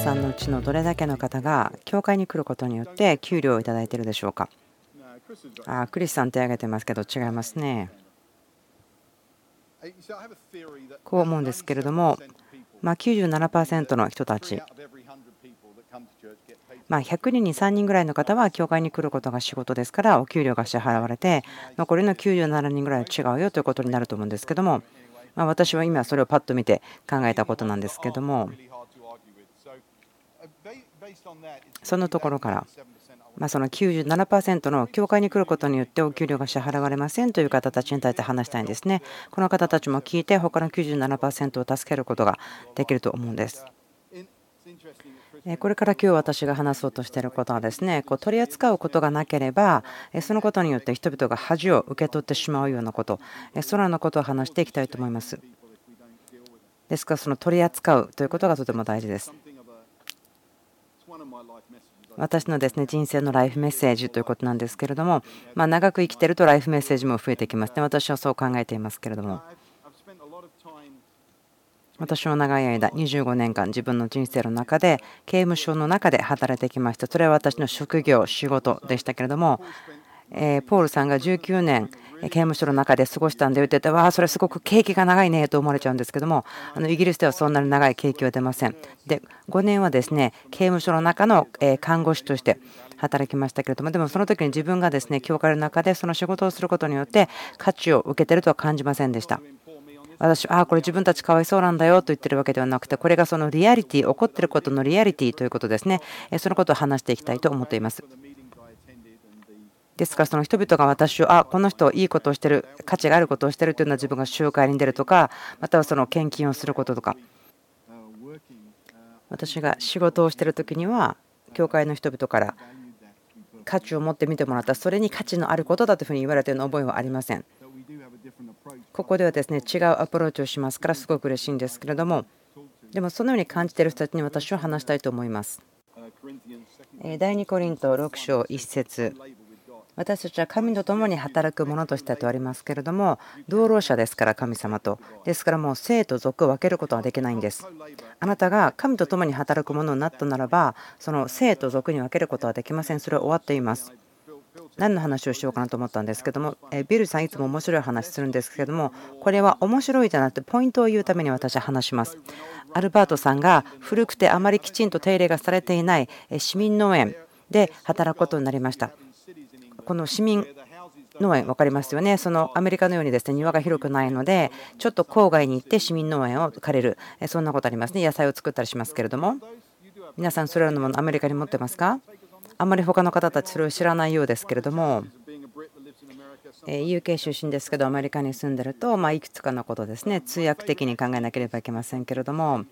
さんのうちのどれだけの方が教会に来ることによって給料をいただいているでしょうか。あクリスさん手挙げてますけど違いますね。こう思うんですけれども、ま、97%の人たち。ま、100人に3人ぐらいの方は教会に来ることが仕事ですからお給料が支払われて残りの97人ぐらいは違うよということになると思うんですけども、ま、私は今それをパッと見て考えたことなんですけども。そのところからまその97%の教会に来ることによってお給料が支払われませんという方たちに対して話したいんですね。この方たちも聞いて他の97%を助けることができると思うんです。これから今日私が話そうとしていることはですねこう取り扱うことがなければそのことによって人々が恥を受け取ってしまうようなことそのことを話していきたいと思いますですからその取り扱うということがとても大事です私のですね人生のライフメッセージということなんですけれども、ま長く生きてるとライフメッセージも増えてきますね。私はそう考えていますけれども。私は長い間25年間自分の人生の中で刑務所の中で働いてきましたそれは私の職業仕事でしたけれどもえポールさんが19年刑務所の中で過ごしたんで言っててわあそれすごく景気が長いねと思われちゃうんですけどもあのイギリスではそんなに長い景気は出ません。で5年はですね刑務所の中の看護師として働きましたけれどもでもその時に自分がですね教会の中でその仕事をすることによって価値を受けてるとは感じませんでした。私はあこれ自分たちかわいそうなんだよと言ってるわけではなくてこれがそのリアリティ起こってることのリアリティということですね。そのことを話していきたいと思っています。ですからその人々が私をあこの人いいことをしてる価値があることをしてるというのは自分が集会に出るとかまたはその献金をすることとか。私が仕事をしてる時には教会の人々から価値を持って見てもらった。それに価値のあることだというふうに言われているの覚えはありません。ここではですね違うアプローチをしますからすごく嬉しいんですけれども。でもそのように感じている人たちに私は話したいと思います。第2コリント6章1節。私たちは神と共に働く者としてとありますけれども同労者ですから神様とですからもう生と属を分けることはできないんですあなたが神と共に働く者になったならばその生と属に分けることはできませんそれは終わっています何の話をしようかなと思ったんですけども、ビルさんいつも面白い話するんですけども、これは面白いじゃなくてポイントを言うために私は話します。アルバートさんが古くてあまりきちんと手入れがされていない市民農園で働くことになりました。この市民農園分かりますよね。そのアメリカのようにですね庭が広くないので、ちょっと郊外に行って市民農園を借りる、そんなことありますね。野菜を作ったりしますけれども、皆さんそれらのものアメリカに持ってますか？あんまり他の方たちそれを知らないようですけれども。UK 出身ですけどアメリカに住んでると、まいくつかのことですね通訳的に考えなければいけませんけれども。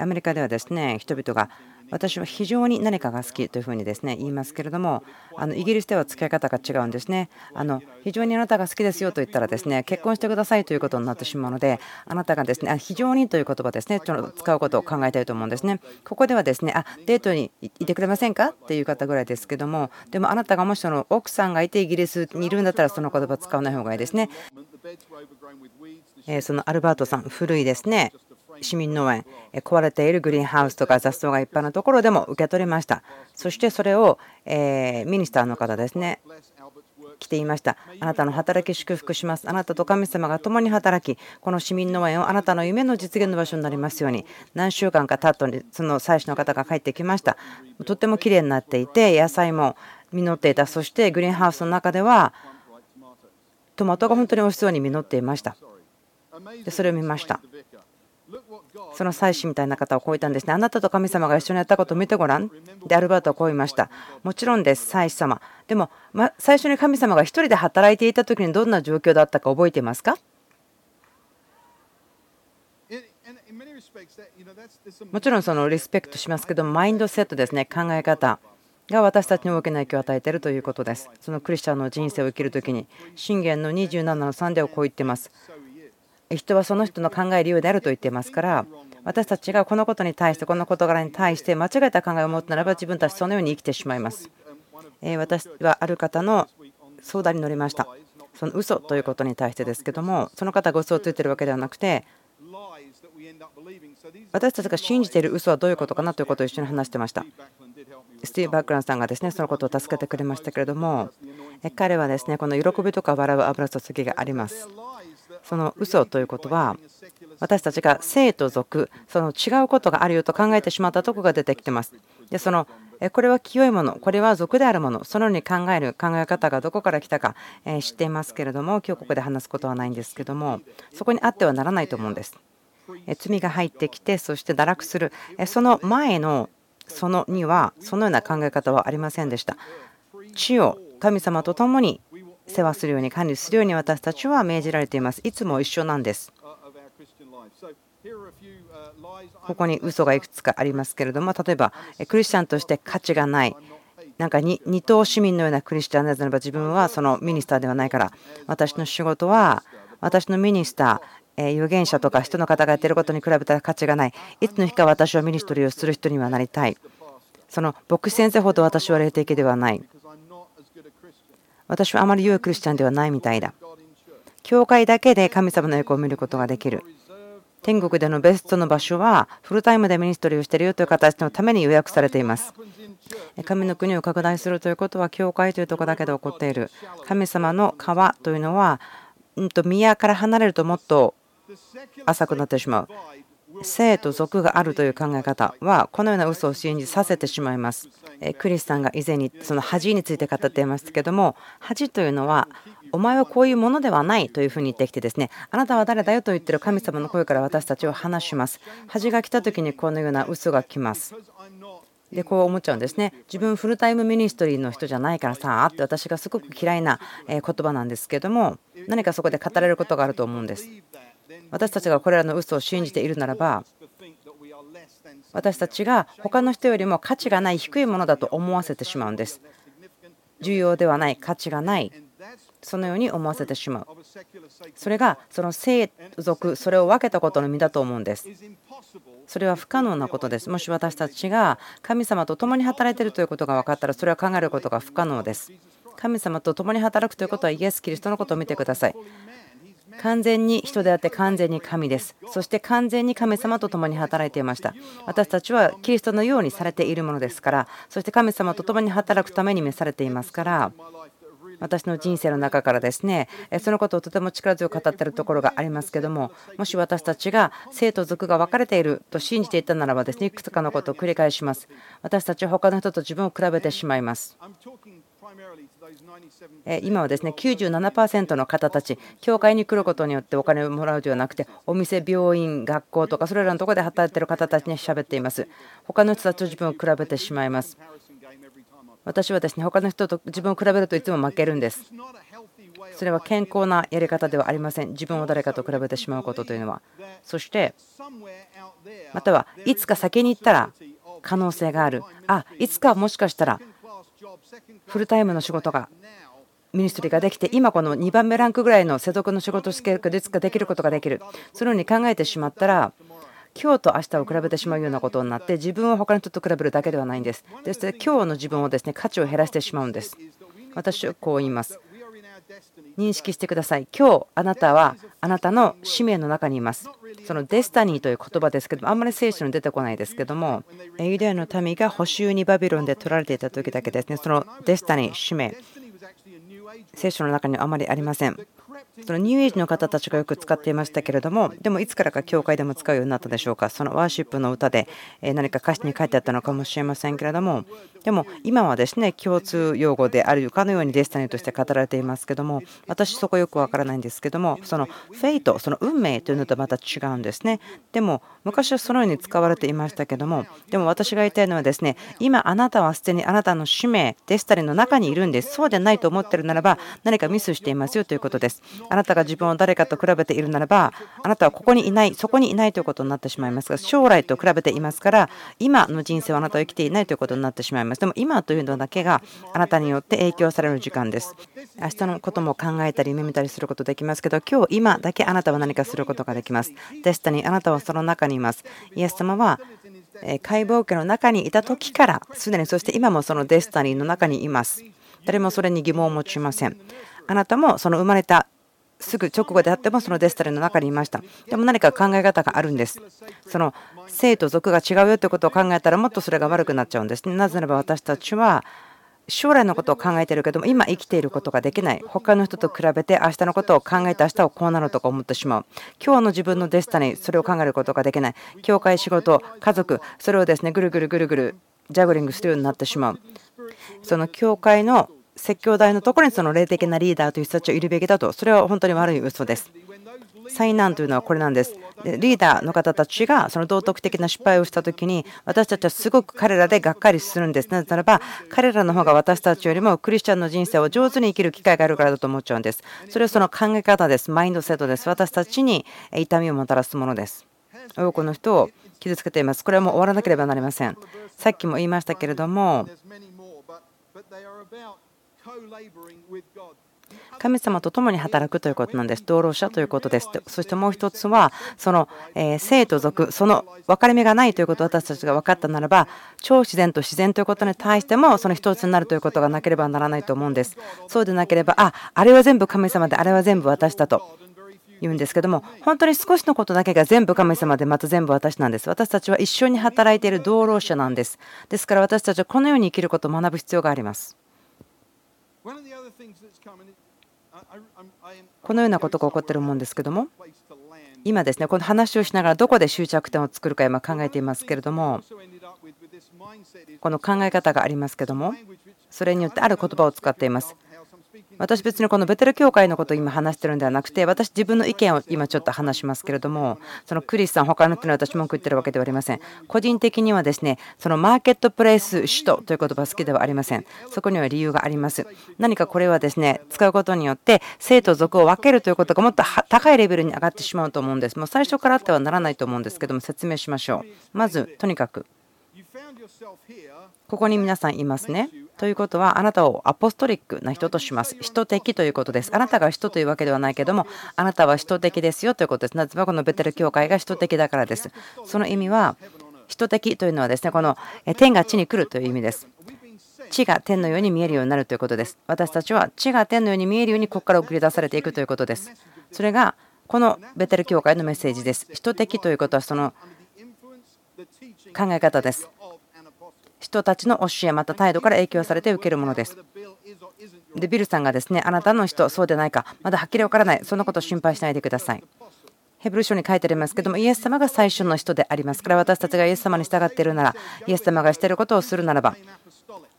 アメリカではですね人々が私は非常に何かが好きというふうにですね言いますけれどもあのイギリスでは付き合い方が違うんですね。あの非常にあなたが好きですよと言ったらですね結婚してくださいということになってしまうのであなたがですね非常にという言葉ですねちょっと使うことを考えたいと思うんですね。ここではですねあデートにいてくれませんかっていう方ぐらいですけどもでもあなたがもしその奥さんがいてイギリスにいるんだったらその言葉使わない方がいいですね。そのアルバートさん古いですね。市民農園壊れているグリーンハウスとか雑草がいっぱいのところでも受け取りました。そしてそれをミニスターの方ですね来ていました。あなたの働き祝福します。あなたと神様が共に働きこの市民農園をあなたの夢の実現の場所になりますように何週間か経ったのにその祭司の方が帰ってきました。とっても綺麗になっていて野菜も実っていた。そしてグリーンハウスの中ではトマトが本当に美味しそうに実っていました。でそれを見ました。その祭司みたいな方をこう言ったんですね。あなたと神様が一緒にやったことを見てごらん。で、アルバートはこう言いました。もちろんです、祭司様。でも、ま、最初に神様が1人で働いていた時にどんな状況だったか覚えていますか？もちろんそのリスペクトしますけどマインドセットですね考え方が私たちに大きな影響を与えているということですそのクリスチャンの人生を生きるときに信玄の27の3ではこう言ってます人はその人の考えるようであると言っていますから私たちがこのことに対してこの事柄に対して間違えた考えを持つならば自分たちそのように生きてしまいます私はある方の相談に乗りましたその嘘ということに対してですけどもその方が嘘をついているわけではなくて私たちが信じている嘘はどういうことかなということを一緒に話してました。スティーブ・バックランさんがですねそのことを助けてくれましたけれども彼はですねこの喜びとか笑う油注ぎがあります。その嘘ということは私たちが生と俗その違うことがあるよと考えてしまったとこが出てきてます。でそのこれは清いものこれは俗であるものそのように考える考え方がどこから来たか知っていますけれども今日ここで話すことはないんですけどもそこにあってはならないと思うんです。罪が入ってきてそして堕落するその前のそのにはそのような考え方はありませんでした。地を神様と共に世話するように管理するように私たちは命じられています。いつも一緒なんです。ここに嘘がいくつかありますけれども例えばクリスチャンとして価値がないなんか二等市民のようなクリスチャンならば自分はそのミニスターではないから私の仕事は私の minister 預言者とか人の方がやっていることに比べたら価値がないいつの日か私は ministry をする人にはなりたいその牧師先生ほど私は霊的ではない私はあまり良いクリスチャンではないみたいだ教会だけで神様の栄光を見ることができる天国でのベストの場所はフルタイムで ministry をしているよという形のために予約されています。神の国を拡大するということは教会というところだけで起こっている。神様の川というのは、うんと宮から離れるともっと浅くなってしまう。生と俗があるという考え方はこのような嘘を信じさせてしまいます。クリスさんが以前にその恥について語っていましたけども恥というのはお前はこういうものではないというふうに言ってきてですねあなたは誰だよと言ってる神様の声から私たちを話します。恥が来た時にこのような嘘が来ます。でこう思っちゃうんですね。自分 full-time ministry の人じゃないからさって私がすごく嫌いな言葉なんですけども何かそこで語れることがあると思うんです。私たちがこれらの嘘を信じているならば私たちが他の人よりも価値がない低いものだと思わせてしまうんです。重要ではない価値がないそのように思わせてしまう。それがその聖俗それを分けたことの実だと思うんです。それは不可能なことです。もし私たちが神様と共に働いているということが分かったらそれは考えることが不可能です。神様と共に働くということはイエス・キリストのことを見てください。完全に人であって完全に神です。そして完全に神様と共に働いていました。私たちはキリストのようにされているものですから。そして神様と共に働くために召されていますから。私の人生の中からですねそのことをとても力強く語っているところがありますけどももし私たちが生と族が分かれていると信じていたならばですねいくつかのことを繰り返します。私たちは他の人と自分を比べてしまいます。今はですね97%の方たち、教会に来ることによってお金をもらうではなくて、お店、病院、学校とか、それらのところで働いている方たちに喋っています。他の人たちと自分を比べてしまいます。私はですね他の人と自分を比べるといつも負けるんです。それは健康なやり方ではありません。自分を誰かと比べてしまうことというのは。そして、またはいつか先に行ったら可能性がある。あ、いつかもしかしたらフルタイムの仕事がミニストリーができて今この2番目ランクぐらいの世俗の仕事をしていつかできることができるそのように考えてしまったら今日と明日を比べてしまうようなことになって自分を他の人と比べるだけではないんです。ですので今日の自分をですね価値を減らしてしまうんです。私はこう言います。認識してください。今日あなたはあなたの使命の中にいます。そのデスタニーという言葉ですけども、あんまり聖書に出てこないですけども、ユダヤの民が補修にバビロンで取られていた時だけですね、そのデスタニー、使命、聖書の中にはあまりありません。そのニューエイジの方たちがよく使っていましたけれどもでもいつからか教会でも使うようになったでしょうか？そのワーシップの歌で何か歌詞に書いてあったのかもしれませんけれどもでも今はですね共通用語であるかのようにデスタニーとして語られていますけども私そこよくわからないんですけどもそのフェイトその運命というのとまた違うんですね。でも昔はそのように使われていましたけどもでも私が言いたいのはですね今あなたはすでにあなたの使命デスタニーの中にいるんです。そうでないと思ってるならば何かミスしていますよということです。あなたが自分を誰かと比べているならばあなたはここにいないそこにいないということになってしまいますが将来と比べていますから今の人生はあなたは生きていないということになってしまいます。でも今というのだけがあなたによって影響される時間です。明日のことも考えたり夢見たりすることできますけど今日今だけあなたは何かすることができます。デスタにあなたはその中にいます。イエス様は解剖家の中にいた時からすでにそして今もそのデスタニーの中にいます。誰もそれに疑問を持ちません。あなたもその生まれたすぐ直後であってもそのデスタレの中にいました。でも何か考え方があるんです。その生と族が違うよということを考えたらもっとそれが悪くなっちゃうんです。ねなぜならば私たちは将来のことを考えてるけども今生きていることができない。他の人と比べて明日のことを考えて明日はこうなるとか思ってしまう。今日の自分のデスタにそれを考えることができない。教会仕事家族それをですねぐるぐるぐるぐるジャグリングするようになってしまう。その教会の説教台のところにその霊的なリーダーという人たちをいるべきだとそれは本当に悪い嘘です災難というのはこれなんです。リーダーの方たちがその道徳的な失敗をしたときに私たちはすごく彼らでがっかりするんです。なぜならば彼らの方が私たちよりもクリスチャンの人生を上手に生きる機会があるからだと思っちゃうんです。それはその考え方です。マインドセットです。私たちに痛みをもたらすものです。多くの人を傷つけています。これはもう終わらなければなりません。さっきも言いましたけれども神様と共に働くということなんです。道路者ということです。そしてもう一つは、その生と俗、その分かれ目がないということを私たちが分かったならば、超自然と自然ということに対しても、その一つになるということがなければならないと思うんです。そうでなければ、あ、あれは全部神様で、あれは全部私だと。言うんですけども本当に少しのことだけが全部神様でまた全部私なんです私たちは一緒に働いている道路者なんですですから私たちはこのように生きることを学ぶ必要がありますこのようなことが起こっているもんですけども今ですねこの話をしながらどこで終着点を作るか今考えていますけれどもこの考え方がありますけどもそれによってある言葉を使っています私別にこのベテル教会のことを今話してるんではなくて私自分の意見を今ちょっと話しますけれどもそのクリスさん他の人に私文句言ってるわけではありません。個人的にはですねそのマーケットプレイス首都という言葉好きではありません。そこには理由があります。何かこれはですね使うことによって生と族を分けるということがもっと高いレベルに上がってしまうと思うんです。もう最初からあってはならないと思うんですけども説明しましょう。まずとにかく。ここに皆さんいますね。ということは、あなたをアポストリックな人とします。人的ということです。あなたが人というわけではないけども、あなたは人的ですよということです。なぜならこのベテル教会が人的だからです。その意味は、人的というのはですね、この天が地に来るという意味です。地が天のように見えるようになるということです。私たちは地が天のように見えるようにここから送り出されていくということです。それがこのベテル教会のメッセージです。人的ということはその考え方です。人たちの教えまた態度から影響されて受けるものです。でビルさんがですねあなたの人そうでないかまだはっきり分からないそんなこと心配しないでください。ヘブル書に書いてありますけどもイエス様が最初の人でありますから私たちがイエス様に従っているならイエス様がしていることをするならば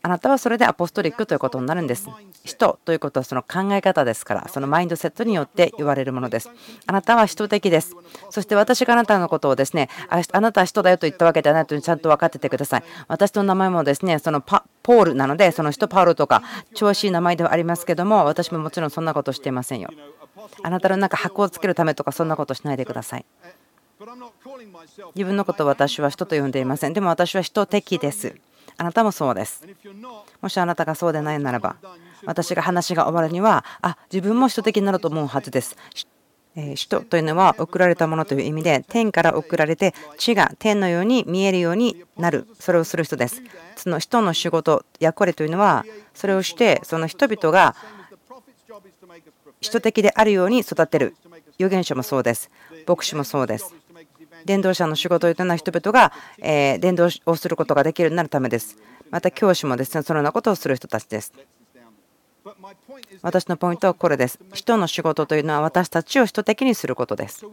あなたはそれでアポストリックということになるんです。人ということはその考え方ですから、そのマインドセットによって言われるものです。あなたは人的です。そして私があなたのことをですね、あなたは人だよと言ったわけではないというちゃんと分かっててください。私の名前もですね、そのパポールなので、その人パウロとか調子いい名前ではありますけども、私ももちろんそんなことしていませんよ。あなたの中箱をつけるためとかそんなことしないでください。自分のことを私は人と呼んでいません。でも私は人的です。あなたもそうです。もしあなたがそうでないならば、私が話が終わるには、あ自分も人的になると思うはずです。人というのは送られたものという意味で天から送られて地が天のように見えるようになる。それをする人です。その人の仕事役割というのはそれをしてその人々が人的であるように育てる。預言者もそうです。牧師もそうです。伝道者の仕事というのは人々が伝道をすることができるようになるためです。また教師もですねそのようなことをする人たちです。私のポイントはこれです。人の仕事というのは私たちを人的にすることです。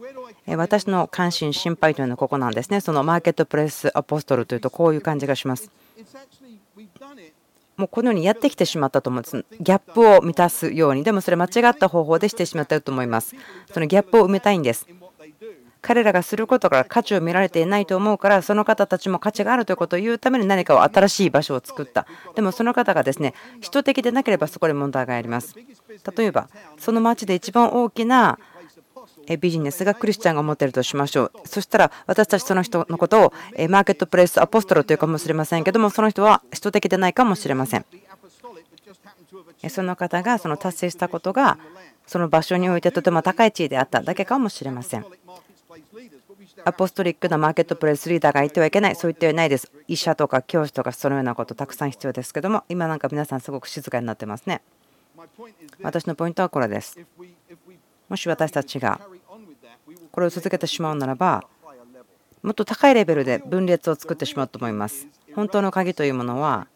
私の関心、心配というのはここなんですね。そのマーケットプレスアポストルというとこういう感じがします。もうこのようにやってきてしまったと思うんです。ギャップを満たすように、でもそれ間違った方法でしてしまったと思います。そのギャップを埋めたいんです。彼らがすることから価値を見られていないと思うからその方たちも価値があるということを言うために何かを新しい場所を作った。でもその方がですね人的でなければそこで問題があります。例えばその町で一番大きなビジネスがクリスチャンが持っているとしましょう。そしたら私たちその人のことをマーケットプレイスアポストロというかもしれませんけどもその人は人的でないかもしれません。その方がその達成したことがその場所においてとても高い地位であっただけかもしれません。アポストリックなマーケットプレイスリーダーがいてはいけない、そう言ってはいないです。医者とか教師とかそのようなことたくさん必要ですけども、今なんか皆さんすごく静かになってますね。私のポイントはこれです。もし私たちがこれを続けてしまうならばもっと高いレベルで分裂を作ってしまうと思います本当の鍵というものは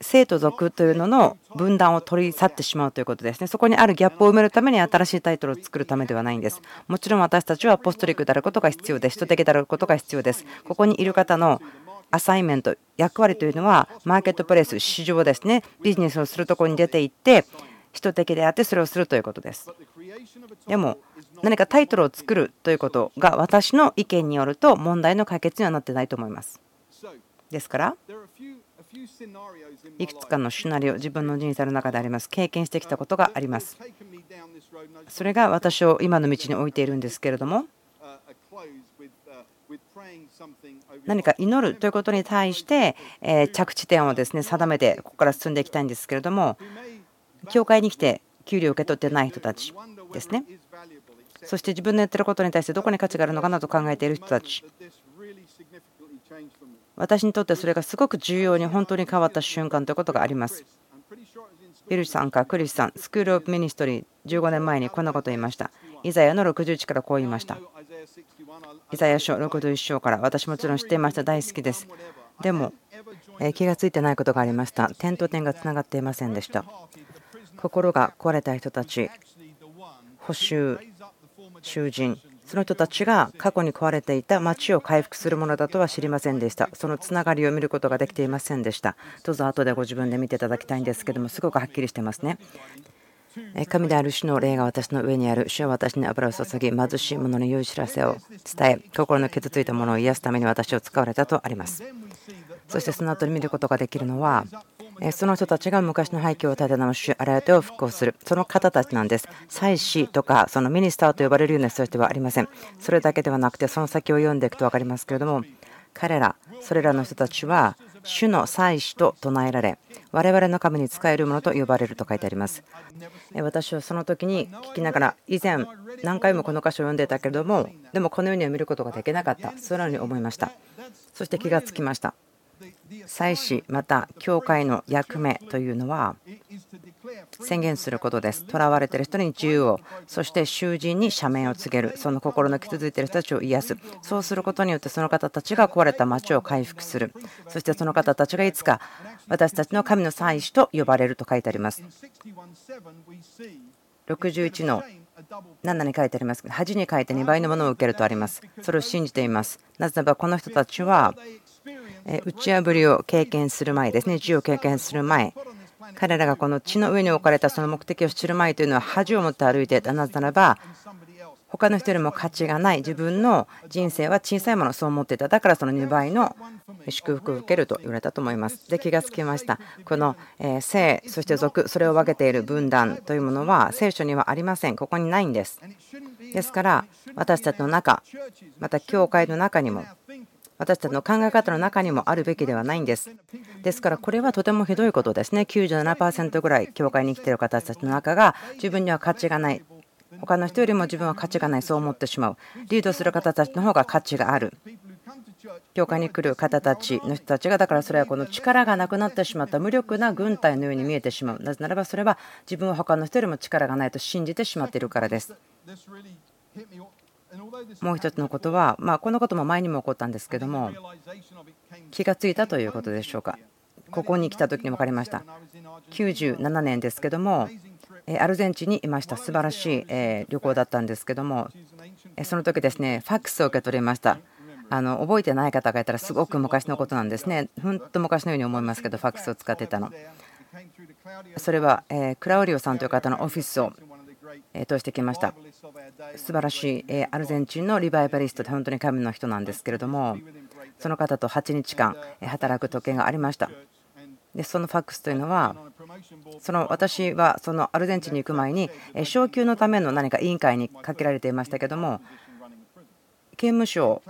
生と族というのの分断を取り去ってしまうということですね。そこにあるギャップを埋めるために新しいタイトルを作るためではないんです。もちろん私たちはポストリックであることが必要です。人的であることが必要です。ここにいる方のアサイメント、役割というのは、マーケットプレイス、市場ですね、ビジネスをするところに出て行って、人的であってそれをするということです。でも、何かタイトルを作るということが私の意見によると問題の解決にはなってないと思います。ですから、いくつかのシナリオ自分の人生の中であります。経験してきたことがあります。それが私を今の道に置いているんですけれども何か祈るということに対して着地点をですね定めてここから進んでいきたいんですけれども教会に来て給料を受け取ってない人たちですね。そして自分のやってることに対してどこに価値があるのかなと考えている人たち。私にとってそれがすごく重要に本当に変わった瞬間ということがあります。ビルシさんかクリスさん、 School of Ministry 15年前にこんなことを言いました。イザヤの61からこう言いました。イザヤ書61章から私もちろん知っていました。大好きです。でも、気がついてないことがありました。点と点がつながっていませんでした。心が壊れた人たち、補修、囚人、その人たちが過去に壊れていた町を回復するものだとは知りませんでした。そのつながりを見ることができていませんでした。どうぞ後でご自分で見ていただきたいんですけども、すごくはっきりしてますね。神である主の霊が私の上にある主は私に油を注ぎ貧しい者の良い知らせを伝え心の傷ついたものを癒すために私を使われたとありますそしてその後に見ることができるのはその人たちが昔の廃墟を立て直し、荒れてを復興する、その方たちなんです。祭司とか、そのミニスターと呼ばれるような人たちではありません。それだけではなくて、その先を読んでいくと分かりますけれども、彼ら、それらの人たちは、主の祭司と唱えられ、我々の神に仕えるものと呼ばれると書いてあります。私はその時に聞きながら、以前、何回もこの箇所を読んでいたけれども、でもこのようには見ることができなかった、そのように思いました。そして気がつきました。祭司また教会の役目というのは宣言することです。囚われている人に自由を、そして囚人に赦免を告げる、その心の傷ついている人たちを癒す、そうすることによってその方たちが壊れた町を回復する、そしてその方たちがいつか私たちの神の祭司と呼ばれると書いてあります。61の7に書いてありますけど、恥に書いて2倍のものを受けるとあります。それを信じています。なぜならばこの人たちは打ち破りを経験する前ですね、死を経験する前、彼らがこの地の上に置かれたその目的を知る前というのは恥を持って歩いていたなぜならば他の人よりも価値がない自分の人生は小さいものそう思っていた。だからその2倍の祝福を受けると言われたと思います。で気がつきました。この性そして俗それを分けている分断というものは聖書にはありません。ここにないんです。ですから私たちの中また教会の中にも私たちの考え方の中にもあるべきではないんです。ですからこれはとてもひどいことですね。97%ぐらい教会に来ている方たちの中が自分には価値がない。他の人よりも自分は価値がないそう思ってしまう。リードする方たちの方が価値がある。教会に来る方たちの人たちがだからそれはこの力がなくなってしまった無力な軍隊のように見えてしまうなぜならばそれは自分は他の人よりも力がないと信じてしまっているからですもう一つのことは、まあ、このことも前にも起こったんですけども気がついたということでしょうか。ここに来た時に分かりました。97年ですけどもアルゼンチンにいました。素晴らしい旅行だったんですけどもその時ですねファックスを受け取りました。あの覚えてない方がいたらすごく昔のことなんですね。本当昔のように思いますけどファックスを使ってたの。それはクラウリオさんという方のオフィスを通してきました。素晴らしいアルゼンチンのリバイバリストで本当に神の人なんですけれどもその方と8日間働く時計がありました。でそのファックスというのはその私はそのアルゼンチンに行く前に昇給のための何か委員会にかけられていましたけども刑務所を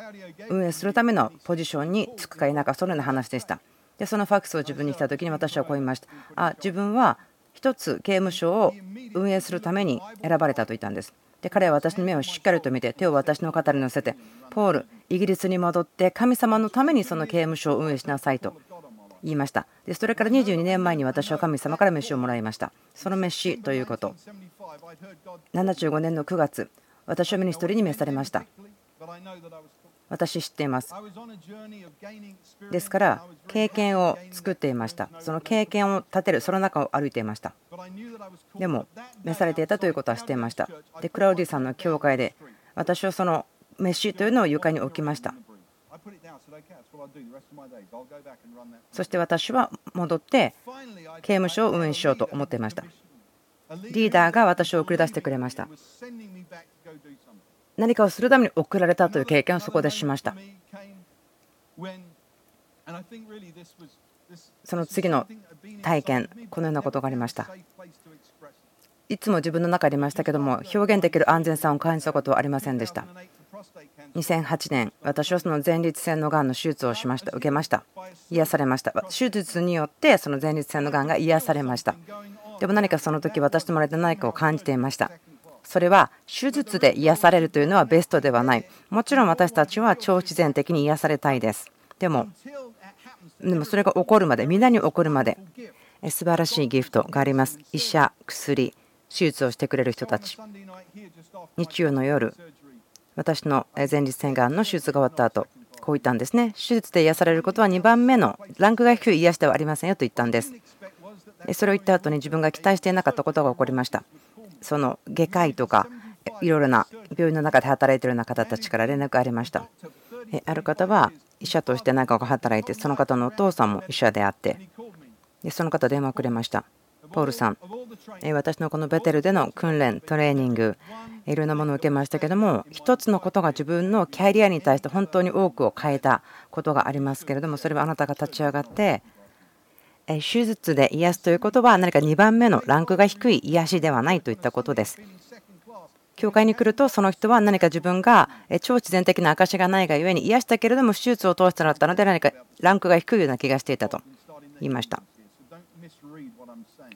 運営するためのポジションに就くか否かそのような話でした。でそのファックスを自分に来た時に私はこう言いました。あ自分は一つ刑務所を運営するために選ばれたと言ったんです。で彼は私の目をしっかりと見て手を私の肩に乗せてポールイギリスに戻って神様のためにその刑務所を運営しなさいと言いました。でそれから22年前に私は神様から飯をもらいました。その飯ということ。75年の9月私はミニストリーに召されました。私知っています。ですから経験を作っていました。その経験を立てるその中を歩いていました。でも召されていたということは知っていました。でクラウディさんの教会で私はその飯というのを床に置きました。そして私は戻って刑務所を運営しようと思っていました。リーダーが私を送り出してくれました何かをするために送られたという経験をそこでしました。その次の体験このようなことがありました。いつも自分の中にいましたけども表現できる安全さを感じたことはありませんでした。2008年私はその前立腺のがんの手術をしました。受けました。癒されました。手術によってその前立腺のがんが癒されました。でも何かその時私ともらえた何かを感じていました。それは手術で癒されるというのはベストではない。もちろん私たちは超自然的に癒されたいです。でもでもそれが起こるまで皆に起こるまで素晴らしいギフトがあります。医者薬手術をしてくれる人たち。日曜の夜私の前立腺がんの手術が終わった後こう言ったんですね。手術で癒されることは2番目のランクが低い癒しではありませんよと言ったんです。それを言った後に自分が期待していなかったことが起こりました。その外科医とかいろいろな病院の中で働いているような方たちから連絡がありました。ある方は医者として何かが働いてその方のお父さんも医者であってでその方電話をくれました。ポールさん。私のこのベテルでの訓練トレーニングいろんなものを受けましたけども一つのことが自分のキャリアに対して本当に多くを変えたことがありますけれどもそれはあなたが立ち上がって手術で癒すということは何か2番目のランクが低い癒しではないといったことです。教会に来るとその人は何か自分が超自然的な証がないがゆえに癒したけれども手術を通してなったので何かランクが低いような気がしていたと言いました。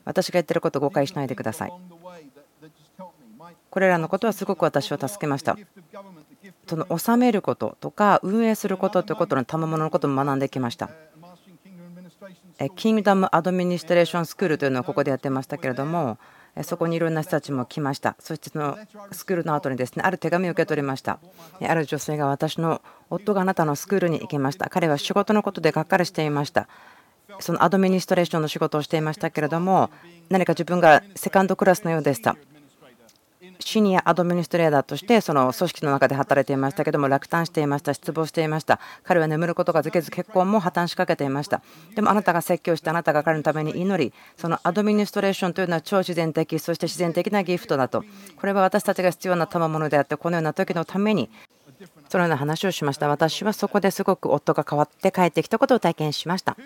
私が言ってることを誤解しないでください。これらのことはすごく私を助けました。その治めることとか運営することということの賜物のことも学んできました。キングダム・アドミニストレーション・スクールというのをここでやってましたけれどもそこにいろんな人たちも来ました。そしてそのスクールの後にですねある手紙を受け取りました。ある女性が私の夫があなたのスクールに行きました。彼は仕事のことでがっかりしていました。そのアドミニストレーションの仕事をしていましたけれども何か自分がセカンドクラスのようでした。シニアアドミニストレーターとしてその組織の中で働いていましたけども落胆していました失望していました。彼は眠ることができず結婚も破綻しかけていました。でもあなたが説教してあなたが彼のために祈りそのアドミニストレーションというのは超自然的そして自然的なギフトだと。これは私たちが必要な賜物であってこのような時のためにそのような話をしました。私はそこですごく夫が変わって帰ってきたことを体験しました。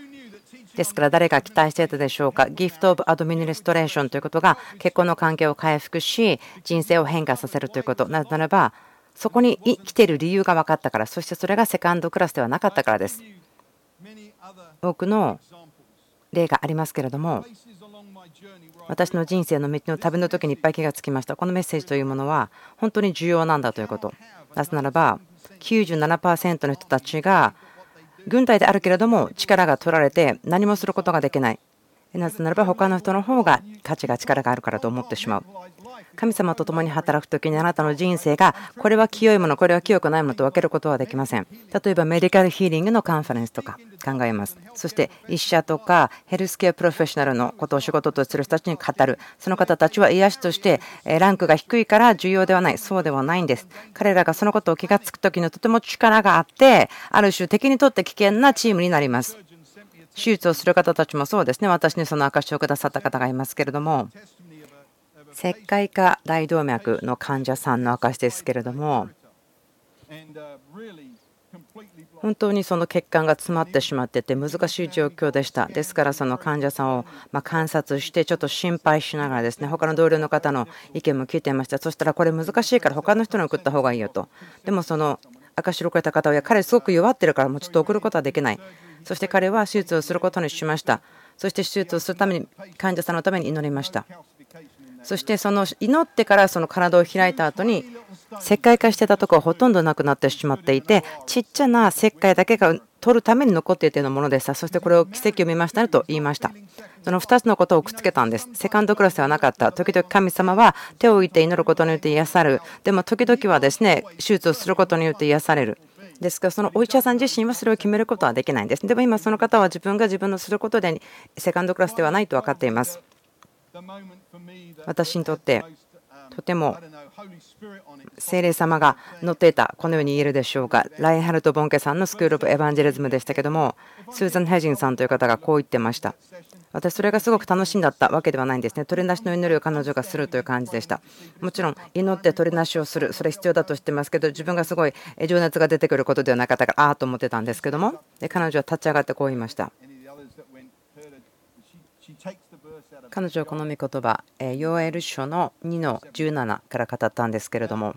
ですから誰が期待していたでしょうか？ギフト・オブ・アドミニストレーションということが結婚の関係を回復し人生を変化させるということ。なぜならばそこに生きている理由が分かったからそしてそれがセカンドクラスではなかったからです。多くの例がありますけれども私の人生の道の旅の時にいっぱい気がつきました。このメッセージというものは本当に重要なんだということ。なぜならば97%の人たちが軍隊であるけれども力が取られて何もすることができない。なぜならば他の人の方が価値が力があるからと思ってしまう。神様と共に働く時にあなたの人生がこれは清いものこれは清くないものと分けることはできません。例えばメディカルヒーリングのカンファレンスとか考えます。そして医者とかヘルスケアプロフェッショナルのことを仕事とする人たちに語る。その方たちは癒しとしてランクが低いから重要ではない。そうではないんです。彼らがそのことを気がつく時のとても力があってある種敵にとって危険なチームになります。手術をする方たちもそうですね。私にその証しをくださった方がいますけれども。石灰化大動脈の患者さんの証ですけれども。本当にその血管が詰まってしまってて難しい状況でした。ですからその患者さんをま観察してちょっと心配しながらですね他の同僚の方の意見も聞いていました。そしたらこれ難しいから他の人に送った方がいいよと。でもその証しをくれた方は彼すごく弱ってるからもうちょっと送ることはできない。そして彼は手術をすることにしました。そして手術をするために患者さんのために祈りました。そしてその祈ってからその体を開いた後に石灰化してたところはほとんどなくなってしまっていてちっちゃな石灰だけが取るために残っていたようなものでした。そしてこれを奇跡を見ましたねと言いました。その2つのことをくっつけたんです。セカンドクラスではなかった。時々神様は手を置いて祈ることによって癒される。でも時々はですね手術をすることによって癒される。ですからそのお医者さん自身はそれを決めることはできないんですでも今その方は自分が自分のすることでセカンドクラスではないと分かっています私にとってとても聖霊様が乗っていた、このように言えるでしょうか。ラインハルト・ボンケさんのスクール・オブ・エヴァンジェリズムでしたけども、スーザン・ヘジンさんという方がこう言ってました。私、それがすごく楽しみだったわけではないんですね。取りなしの祈りを彼女がするという感じでした。もちろん、祈って取りなしをする、それ必要だと知ってますけど、自分がすごい情熱が出てくることではなかったから、ああと思ってたんですけども、で彼女は立ち上がってこう言いました。彼女はこの御言葉、ヨエル書の2の17から語ったんですけれども、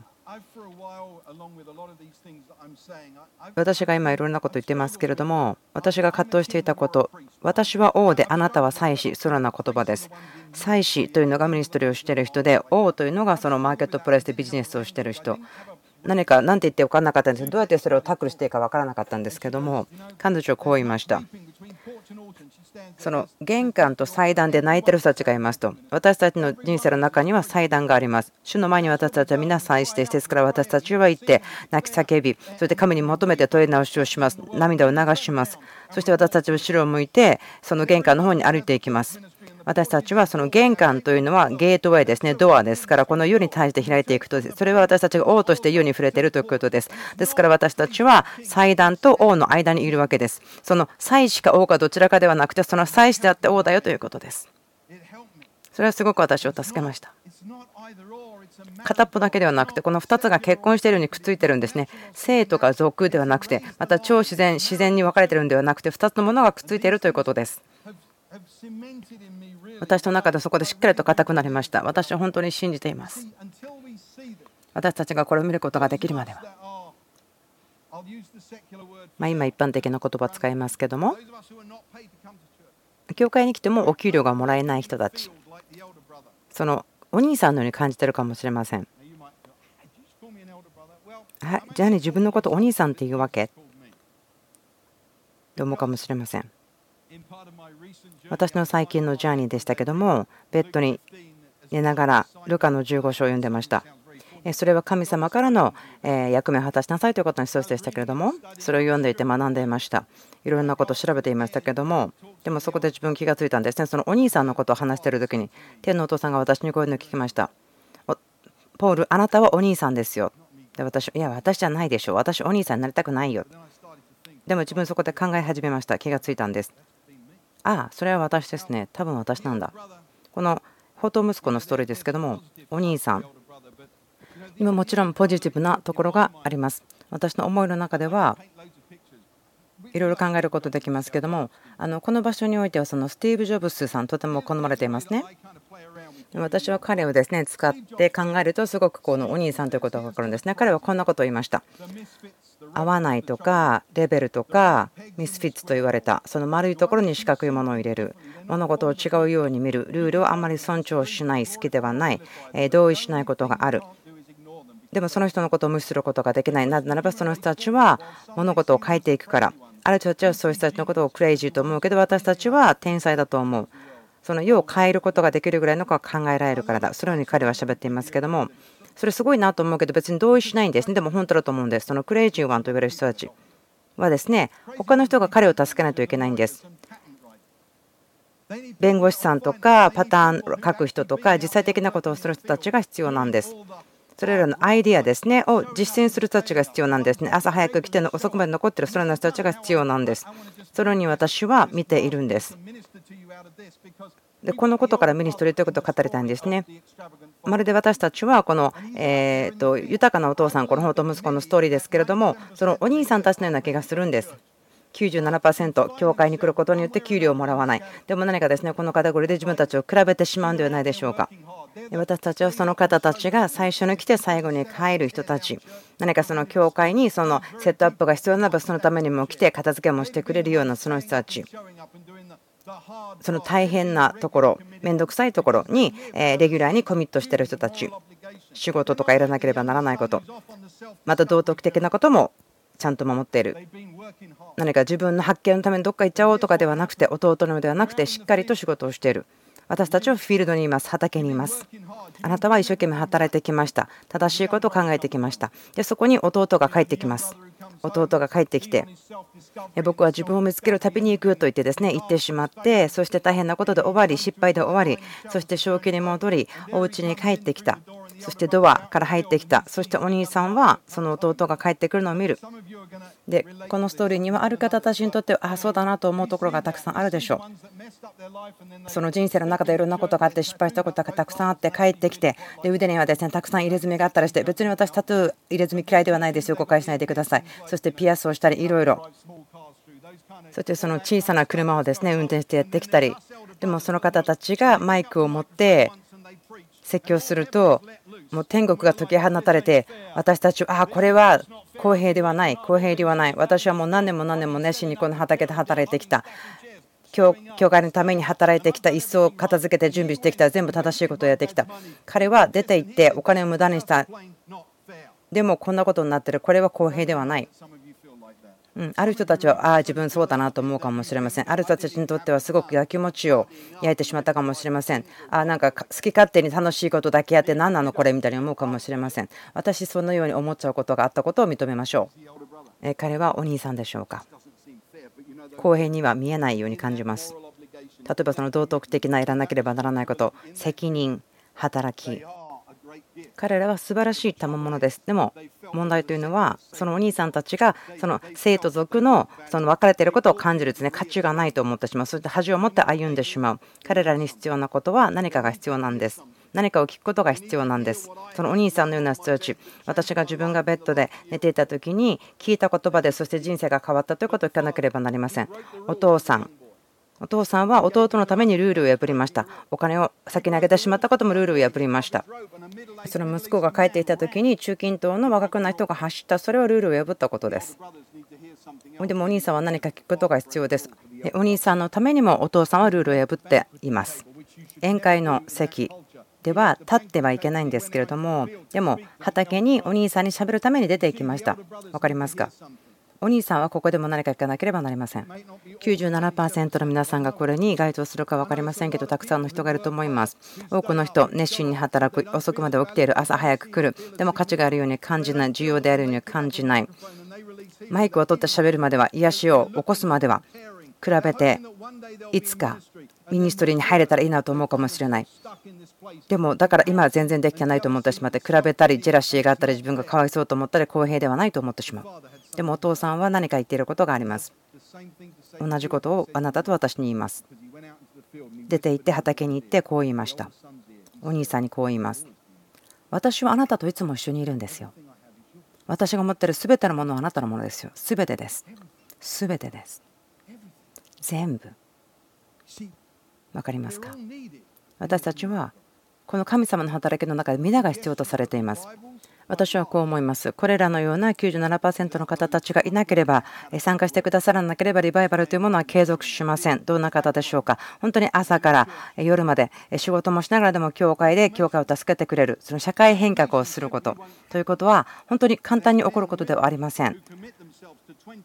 私が今いろんなこと言ってますけれども、私が葛藤していたこと、私は王であなたは祭司、そのような言葉です。祭司というのがミニストリーをしている人で、王というのがそのマーケットプレイスでビジネスをしている人。何か何て言って分からなかったんですどうやってそれをタックルしていいか分からなかったんですけども、彼女はこう言いました。その玄関と祭壇で泣いてる人たちがいますと。私たちの人生の中には祭壇があります。主の前に私たちは皆祭してですから私たちは行って泣き叫びそして神に求めて問い直しをします。涙を流します。そして私たちは後ろを向いてその玄関の方に歩いていきます。私たちはその玄関というのはゲートウェイですね、ドアですから、この世に対して開いていくと、それは私たちが王として世に触れているということです。ですから私たちは祭壇と王の間にいるわけです。その祭司か王かどちらかではなくて、その祭司であって王だよということです。それはすごく私を助けました。片っぽだけではなくてこの2つが結婚しているようにくっついてるんですね性とか俗ではなくてまた超自然自然に分かれてるんではなくて2つのものがくっついているということです私の中でそこでしっかりと固くなりました。私は本当に信じています。私たちがこれを見ることができるまでは。まあ、今、一般的な言葉を使いますけども、教会に来てもお給料がもらえない人たち、そのお兄さんのように感じているかもしれません。はい、じゃあね、自分のことお兄さんって言うわけと思うかもしれません。私の最近のジャーニーでしたけどもベッドに寝ながらルカの15章を読んでました。それは神様からの役目を果たしなさいということの一つでしたけれどもそれを読んでいて学んでいました。いろんなことを調べていましたけどもでもそこで自分気がついたんですね。そのお兄さんのことを話している時に天のお父さんが私にこういうのを聞きました。ポールあなたはお兄さんですよ。で私いや私じゃないでしょ私お兄さんになりたくないよ。でも自分そこで考え始めました。気がついたんです。ああそれは私ですね。多分私なんだ。この放蕩息子のストーリーですけどもお兄さん。今もちろんポジティブなところがあります。私の思いの中ではいろいろ考えることできますけどもあのこの場所においてはそのスティーブ・ジョブスさんとても好まれていますね。私は彼をですね使って考えるとすごくこのお兄さんということが分かるんですね。彼はこんなことを言いました。合わないとかレベルとかミスフィッツと言われたその丸いところに四角いものを入れる。物事を違うように見る。ルールをあまり尊重しない好きではない。同意しないことがある。でもその人のことを無視することができない。なぜならばその人たちは物事を変えていくから。ある人たちはそういう人たちのことをクレイジーと思うけど私たちは天才だと思う。その世を変えることができるぐらいのことが考えられるからだそのように彼は喋っていますけどもそれすごいなと思うけど別に同意しないんですね。でも本当だと思うんです。そのクレイジーワンと言われる人たちはですね、他の人が彼を助けないといけないんです。弁護士さんとかパターン書く人とか実際的なことをする人たちが必要なんです。それらのアイディアですねを実践する人たちが必要なんですね。朝早く来ての遅くまで残ってるそれらの人たちが必要なんです。それに私は見ているんです。でこのことからミニストリーということを語りたいんですね。まるで私たちはこの、えー、と豊かなお父さん、この本と息子のストーリーですけれども、そのお兄さんたちのような気がするんです。97%教会に来ることによって給料をもらわない。でも何かですね、このカテゴリーで自分たちを比べてしまうんではないでしょうか。私たちはその方たちが最初に来て最後に帰る人たち、何かその教会にそのセットアップが必要ならばそのためにも来て片付けもしてくれるようなその人たち。その大変なところ、面倒くさいところにレギュラーにコミットしてる人たち、仕事とかやらなければならないこと、また道徳的なこともちゃんと守っている。何か自分の発見のためにどっか行っちゃおうとかではなくて弟のではなくてしっかりと仕事をしている。私たちはフィールドにいます。畑にいます。あなたは一生懸命働いてきました。正しいことを考えてきました。でそこに弟が帰ってきます。弟が帰ってきて僕は自分を見つける旅に行くと言ってですね行ってしまってそして大変なことで終わり失敗で終わりそして正気に戻りお家に帰ってきた。そしてドアから入ってきた。そしてお兄さんはその弟が帰ってくるのを見る。でこのストーリーにはある方たちにとってはああそうだなと思うところがたくさんあるでしょう。その人生の中でいろんなことがあって失敗したことがたくさんあって帰ってきてで腕にはですねたくさん入れ墨があったりして別に私タトゥー入れ墨嫌いではないですよ。誤解しないでください。そしてピアスをしたりいろいろ。そしてその小さな車をですね運転してやってきたり。でもその方たちがマイクを持って説教するともう天国が解き放たれて私たちはあこれは公平ではない公平ではない。私はもう何年も何年も熱心にこの畑で働いてきた。教会のために働いてきた。一層片付けて準備してきた。全部正しいことをやってきた。彼は出て行ってお金を無駄にした。でもこんなことになってる。これは公平ではない。うん、ある人たちはああ自分そうだなと思うかもしれません。ある人たちにとってはすごくやきもちを焼いてしまったかもしれません。あなんか好き勝手に楽しいことだけやって何なのこれみたいに思うかもしれません。私そのように思っちゃうことがあったことを認めましょう。え彼はお兄さんでしょうか。公平には見えないように感じます。例えばその道徳的なやらなければならないこと。責任働き。彼らは素晴らしい賜物です。でも問題というのは、そのお兄さんたちがその生徒族のその分かれていることを感じるですね、価値がないと思ってしまう。そして恥を持って歩んでしまう。彼らに必要なことは何かが必要なんです。何かを聞くことが必要なんです。そのお兄さんのような人たち、私が自分がベッドで寝ていた時に聞いた言葉で、そして人生が変わったということを聞かなければなりません。お父さん、お父さんは弟のためにルールを破りました。お金を先にあげてしまったこともルールを破りました。その息子が帰っていた時に中近東の若くない人が走った、それはルールを破ったことです。でもお兄さんは何か聞くことが必要です。お兄さんのためにもお父さんはルールを破っています。宴会の席では立ってはいけないんですけれども、でも畑にお兄さんにしゃべるために出ていきました。分かりますか？お兄さんはここでも何か聞かなければなりません。97%の皆さんがこれに該当するか分かりませんけどたくさんの人がいると思います。多くの人熱心に働く遅くまで起きている朝早く来る。でも価値があるように感じない重要であるように感じない。マイクを取ってしゃべるまでは癒しを起こすまでは比べていつかミニストリーに入れたらいいなと思うかもしれない。でもだから今は全然できてないと思ってしまって比べたりジェラシーがあったり自分がかわいそうと思ったり公平ではないと思ってしまう。でもお父さんは何か言っていることがあります。同じことをあなたと私に言います。出て行って畑に行ってこう言いました。お兄さんにこう言います。私はあなたといつも一緒にいるんですよ。私が持っている全てのものはあなたのものですよ。全てです。全てです。全部。分かりますか？私たちはこの神様の働きの中で皆が必要とされています。私はこう思います。これらのような97%の方たちがいなければ、参加してくださらなければ、リバイバルというものは継続しません。どんな方でしょうか。本当に朝から夜まで仕事もしながらでも教会で教会を助けてくれる、その社会変革をすることということは、本当に簡単に起こることではありません。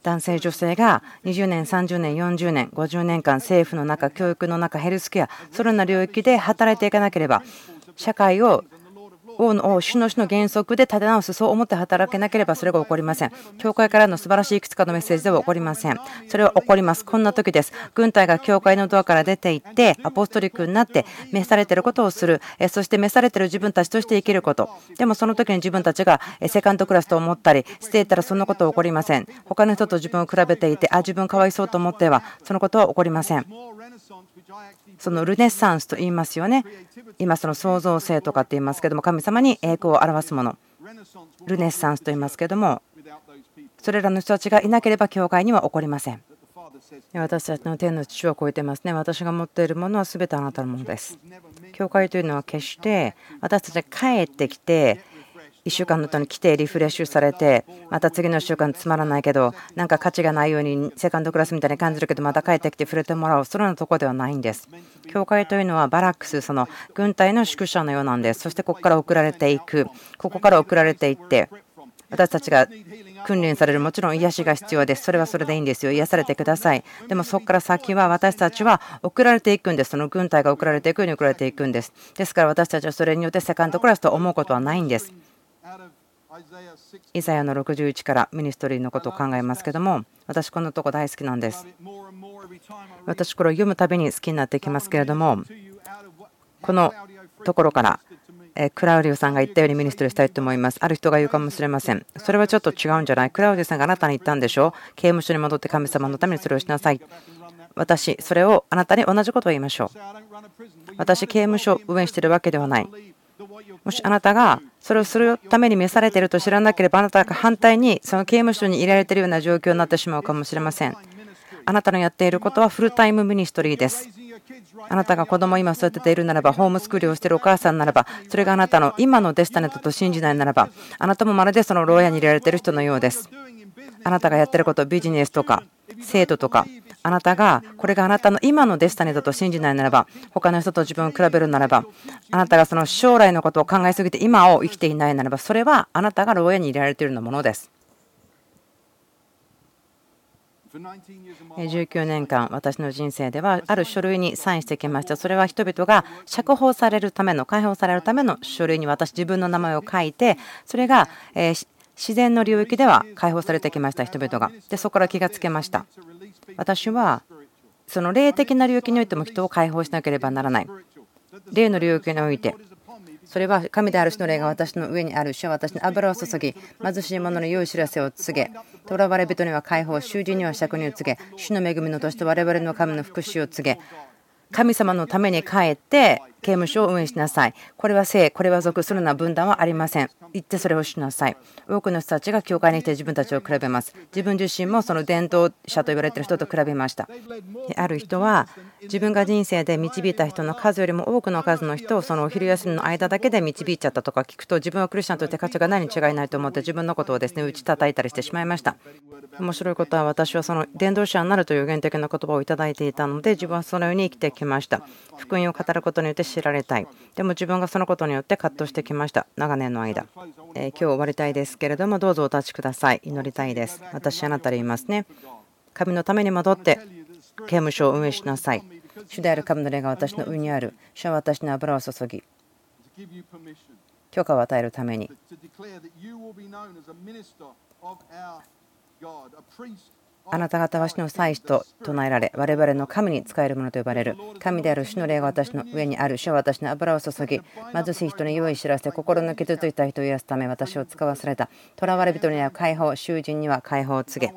男性、女性が20年、30年、40年、50年間、政府の中、教育の中、ヘルスケア、そのような領域で働いていかなければ、社会を王の主の主の原則で立て直す、そう思って働けなければそれが起こりません。教会からの素晴らしいいくつかのメッセージでは起こりません。それは起こります。こんな時です。軍隊が教会のドアから出て行って、アポストリックになって、召されてることをする、そして召されてる自分たちとして生きること。でもその時に自分たちがセカンドクラスと思ったりしていたらそんなことは起こりません。他の人と自分を比べていて、あ、自分かわいそうと思っては、そのことは起こりません。そのルネッサンスと言いますよね。今、その創造性とかって言いますけども、神様に栄光を表すもの。ルネッサンスと言いますけども、それらの人たちがいなければ教会には起こりません。私たちの天の父は超えてますね。私が持っているものは全てあなたのものです。教会というのは決して私たちが帰ってきて1週間の後に来てリフレッシュされてまた次の週間つまらないけどなんか価値がないようにセカンドクラスみたいに感じるけどまた帰ってきて触れてもらうそのようなところではないんです教会というのはバラックスその軍隊の宿舎のようなんですそしてここから送られていくここから送られていって私たちが訓練されるもちろん癒しが必要です。それはそれでいいんですよ。癒されてください。でもそこから先は私たちは送られていくんです。その軍隊が送られていくように送られていくんです。ですから私たちはそれによってセカンドクラスと思うことはないんです。イザヤの61からミニストリーのことを考えますけども私このとこ大好きなんです私これを読むたびに好きになってきますけれどもこのところからクラウディオさんが言ったように ministry したいと思います。ある人が言うかもしれません。それはちょっと違うんじゃない？クラウディオさんがあなたに言ったんでしょ？う刑務所に戻って神様のためにそれをしなさい。私、それをあなたに同じことを言いましょう。私、刑務所を運営しているわけではない。もしあなたがそれをするために召されていると知らなければあなたが反対にその刑務所に入れられているような状況になってしまうかもしれません。あなたのやっていることは full-time ministry です。あなたが子供を今育てているならば、ホームスクールをしているお母さんならば、それがあなたの今のデスタネットと信じないならば、あなたもまるでその牢屋に入れられている人のようです。あなたがやっていること、ビジネスとか、生徒とか、あなたがこれがあなたの今のデスタネだと信じないならば、他の人と自分を比べるならば、あなたがその将来のことを考えすぎて今を生きていないならば、それはあなたが牢屋に入れられているようなものです。19年間私の人生ではある書類にサインしてきました。それは人々が釈放されるための解放されるための書類に私自分の名前を書いてそれが自然の領域では解放されてきました人々が。でそこから気がつけました。私はその霊的な領域においても人を解放しなければならない。霊の領域においてそれは神である主の霊が私の上にある主は私に油を注ぎ貧しい者の良い知らせを告げ囚われ人には解放囚人には釈入を告げ主の恵みの年と我々の神の福祉を告げ神様のために帰って刑務所を運営しなさい。これは性、これは属するような分断はありません。言ってそれをしなさい。多くの人たちが教会に来て自分たちを比べます。自分自身もその伝統者と言われている人と比べました。ある人は自分が人生で導いた人の数よりも多くの数の人をそのお昼休みの間だけで導いちゃったとか聞くと自分はクリスチャンとして価値がないに違いないと思って自分のことをですね打ち叩いたりしてしまいました。面白いことは私はその伝道者になるという原的な言葉をいただいていたので自分はそのように生きてきました。福音を語ることによって知られたい。でも自分がそのことによって葛藤してきました。長年の間。え、今日終わりたいですけれども、どうぞお立ちください。祈りたいです。私、あなたでいますね。神のために戻って刑務所を運営しなさい。主である神の霊が私の上にある。主は私の油を注ぎ、許可を与えるために。あなた方は主の祭司と唱えられ、我々の神に仕えるものと呼ばれる。神である主の霊が私の上にある。主は私の油を注ぎ、貧しい人に良い知らせ、心の傷ついた人を癒すため私を使わされた。囚われ人には解放、囚人には解放を告げ。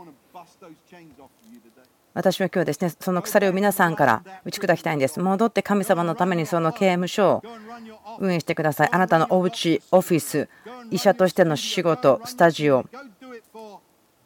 私は今日ですね、その鎖を皆さんから打ち砕きたいんです。戻って神様のためにその刑務所を運営してください。あなたのお家、オフィス、医者としての仕事、スタジオ、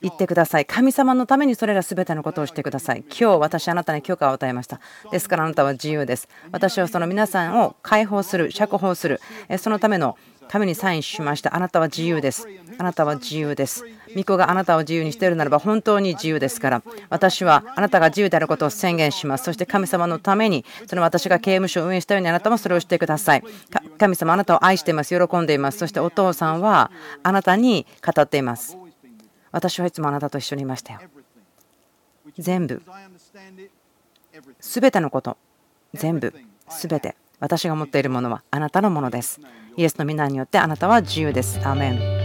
言ってください。神様のためにそれら全てのことをしてください。今日私あなたに許可を与えました。ですからあなたは自由です。私はその皆さんを解放する、釈放する、そのためのためにサインしました。あなたは自由です。あなたは自由です。巫女があなたを自由にしているならば本当に自由ですから、私はあなたが自由であることを宣言します。そして神様のために、その私が刑務所を運営したようにあなたもそれをしてください。神様、あなたを愛しています。喜んでいます。そしてお父さんはあなたに語っています。私はいつもあなたと一緒にいましたよ。全部、すべてのこと、全部、すべて、私が持っているものはあなたのものです。イエスの皆によってあなたは自由です。アーメン